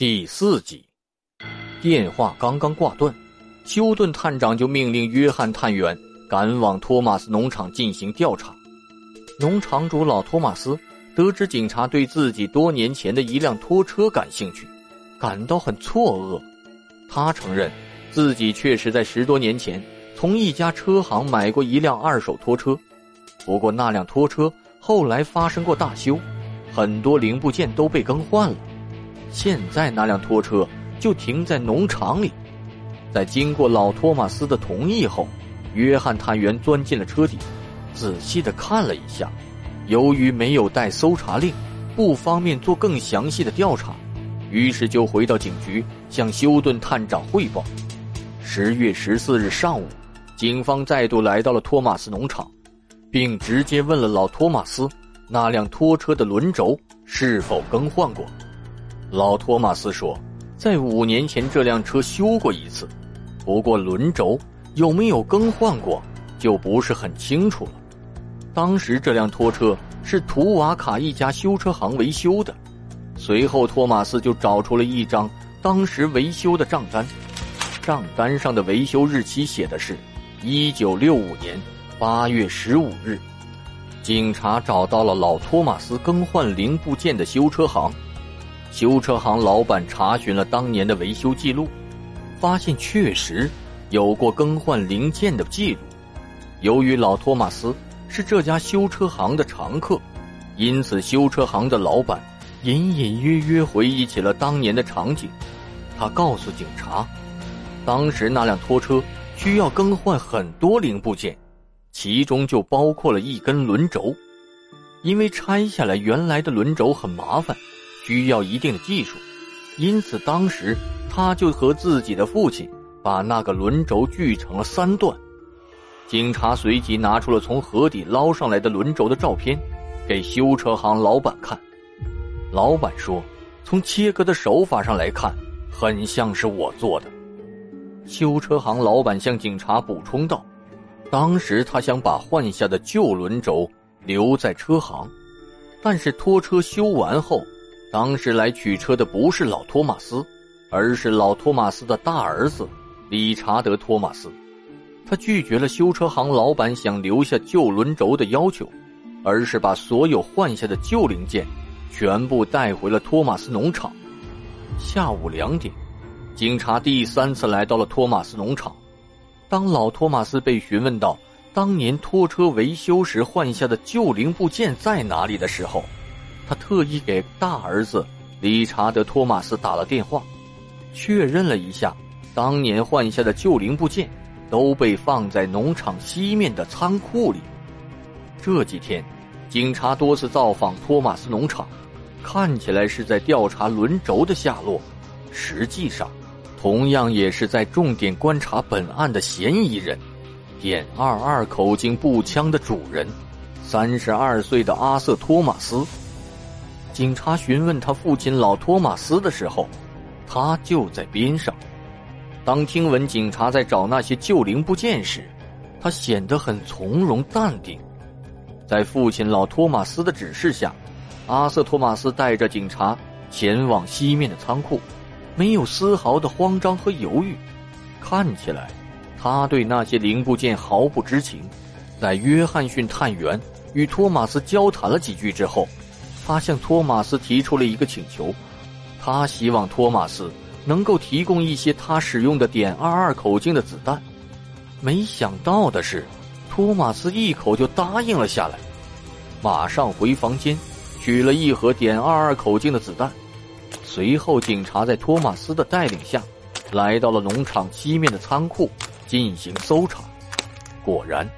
第四集，电话刚刚挂断，休顿探长就命令约翰探员赶往托马斯农场进行调查。农场主老托马斯得知警察对自己多年前的一辆拖车感兴趣，感到很错愕。他承认自己确实在十多年前从一家车行买过一辆二手拖车，不过那辆拖车后来发生过大修，很多零部件都被更换了。现在那辆拖车就停在农场里，在经过老托马斯的同意后，约翰探员钻进了车底，仔细的看了一下。由于没有带搜查令，不方便做更详细的调查，于是就回到警局向休顿探长汇报。十月十四日上午，警方再度来到了托马斯农场，并直接问了老托马斯那辆拖车的轮轴是否更换过。老托马斯说，在五年前这辆车修过一次，不过轮轴有没有更换过就不是很清楚了。当时这辆拖车是图瓦卡一家修车行维修的。随后，托马斯就找出了一张当时维修的账单，账单上的维修日期写的是一九六五年八月十五日。警察找到了老托马斯更换零部件的修车行。修车行老板查询了当年的维修记录，发现确实有过更换零件的记录。由于老托马斯是这家修车行的常客，因此修车行的老板隐隐约约回忆起了当年的场景。他告诉警察，当时那辆拖车需要更换很多零部件，其中就包括了一根轮轴，因为拆下来原来的轮轴很麻烦。需要一定的技术，因此当时他就和自己的父亲把那个轮轴锯成了三段。警察随即拿出了从河底捞上来的轮轴的照片，给修车行老板看。老板说：“从切割的手法上来看，很像是我做的。”修车行老板向警察补充道：“当时他想把换下的旧轮轴留在车行，但是拖车修完后。”当时来取车的不是老托马斯，而是老托马斯的大儿子理查德·托马斯。他拒绝了修车行老板想留下旧轮轴的要求，而是把所有换下的旧零件全部带回了托马斯农场。下午两点，警察第三次来到了托马斯农场。当老托马斯被询问到当年拖车维修时换下的旧零部件在哪里的时候，他特意给大儿子理查德·托马斯打了电话，确认了一下，当年换下的旧零部件都被放在农场西面的仓库里。这几天，警察多次造访托马斯农场，看起来是在调查轮轴的下落，实际上，同样也是在重点观察本案的嫌疑人——点二二口径步枪的主人，三十二岁的阿瑟·托马斯。警察询问他父亲老托马斯的时候，他就在边上。当听闻警察在找那些旧零部件时，他显得很从容淡定。在父亲老托马斯的指示下，阿瑟托马斯带着警察前往西面的仓库，没有丝毫的慌张和犹豫。看起来，他对那些零部件毫不知情。在约翰逊探员与托马斯交谈了几句之后。他向托马斯提出了一个请求，他希望托马斯能够提供一些他使用的点二二口径的子弹。没想到的是，托马斯一口就答应了下来，马上回房间取了一盒点二二口径的子弹。随后，警察在托马斯的带领下，来到了农场西面的仓库进行搜查。果然，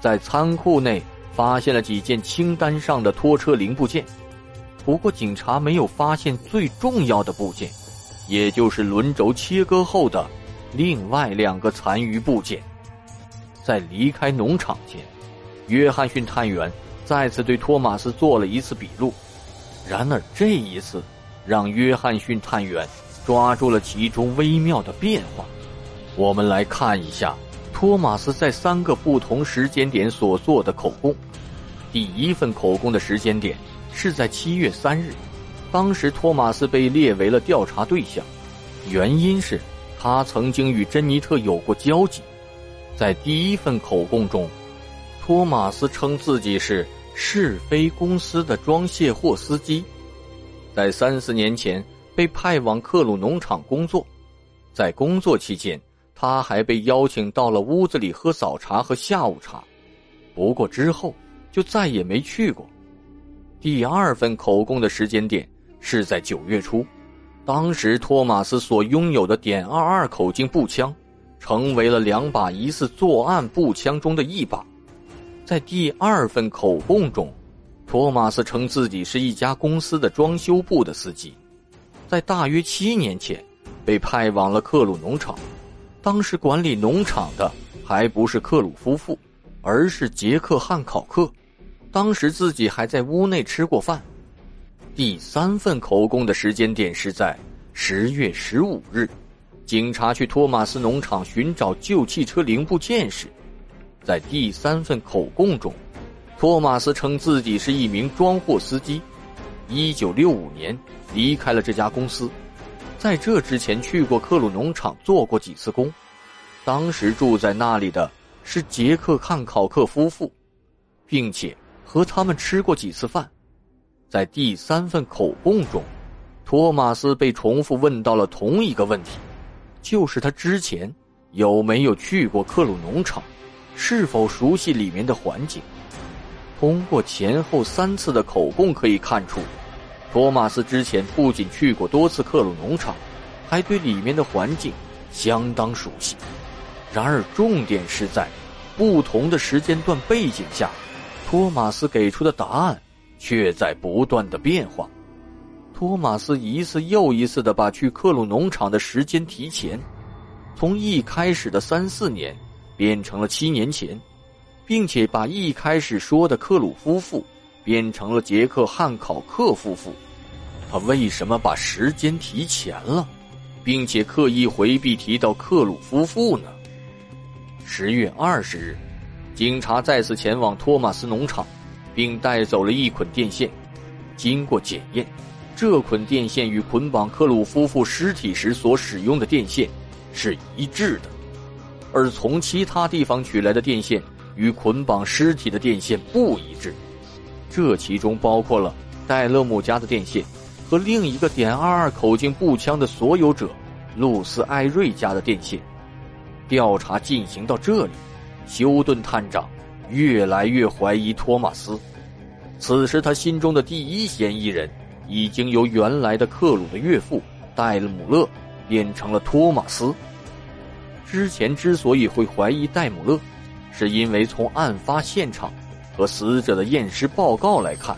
在仓库内发现了几件清单上的拖车零部件。不过，警察没有发现最重要的部件，也就是轮轴切割后的另外两个残余部件。在离开农场前，约翰逊探员再次对托马斯做了一次笔录。然而，这一次让约翰逊探员抓住了其中微妙的变化。我们来看一下托马斯在三个不同时间点所做的口供。第一份口供的时间点。是在七月三日，当时托马斯被列为了调查对象，原因是他曾经与珍妮特有过交集。在第一份口供中，托马斯称自己是是非公司的装卸货司机，在三四年前被派往克鲁农场工作，在工作期间，他还被邀请到了屋子里喝早茶和下午茶，不过之后就再也没去过。第二份口供的时间点是在九月初，当时托马斯所拥有的点二二口径步枪。成为了两把疑似作案步枪中的一把。在第二份口供中，托马斯称自己是一家公司的装修部的司机，在大约七年前被派往了克鲁农场。当时管理农场的还不是克鲁夫妇，而是杰克汉考克。当时自己还在屋内吃过饭。第三份口供的时间点是在十月十五日。警察去托马斯农场寻找旧汽车零部件时，在第三份口供中，托马斯称自己是一名装货司机，一九六五年离开了这家公司，在这之前去过克鲁农场做过几次工，当时住在那里的是杰克汉考克夫妇，并且和他们吃过几次饭，在第三份口供中，托马斯被重复问到了同一个问题。就是他之前有没有去过克鲁农场，是否熟悉里面的环境？通过前后三次的口供可以看出，托马斯之前不仅去过多次克鲁农场，还对里面的环境相当熟悉。然而，重点是在不同的时间段背景下，托马斯给出的答案却在不断的变化。托马斯一次又一次的把去克鲁农场的时间提前，从一开始的三四年变成了七年前，并且把一开始说的克鲁夫妇变成了杰克汉考克夫妇。他为什么把时间提前了，并且刻意回避提到克鲁夫妇呢？十月二十日，警察再次前往托马斯农场，并带走了一捆电线，经过检验。这捆电线与捆绑克鲁夫妇尸体时所使用的电线是一致的，而从其他地方取来的电线与捆绑尸体的电线不一致。这其中包括了戴勒姆家的电线和另一个点二二口径步枪的所有者露丝艾瑞家的电线。调查进行到这里，休顿探长越来越怀疑托马斯。此时，他心中的第一嫌疑人。已经由原来的克鲁的岳父戴姆勒变成了托马斯。之前之所以会怀疑戴姆勒，是因为从案发现场和死者的验尸报告来看，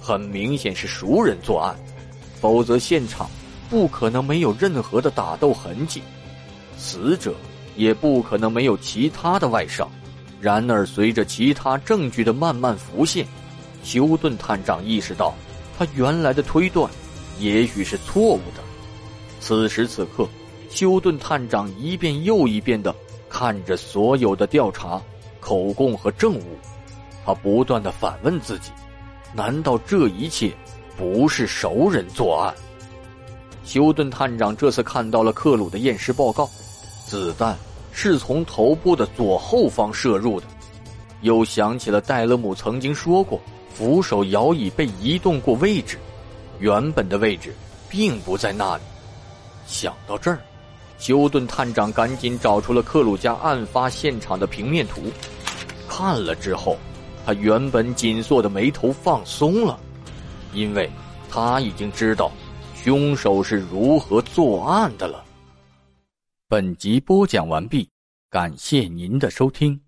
很明显是熟人作案，否则现场不可能没有任何的打斗痕迹，死者也不可能没有其他的外伤。然而，随着其他证据的慢慢浮现，休顿探长意识到。他原来的推断，也许是错误的。此时此刻，休顿探长一遍又一遍的看着所有的调查、口供和证物，他不断的反问自己：难道这一切不是熟人作案？休顿探长这次看到了克鲁的验尸报告，子弹是从头部的左后方射入的，又想起了戴勒姆曾经说过。扶手摇椅被移动过位置，原本的位置并不在那里。想到这儿，休顿探长赶紧找出了克鲁家案发现场的平面图，看了之后，他原本紧锁的眉头放松了，因为他已经知道凶手是如何作案的了。本集播讲完毕，感谢您的收听。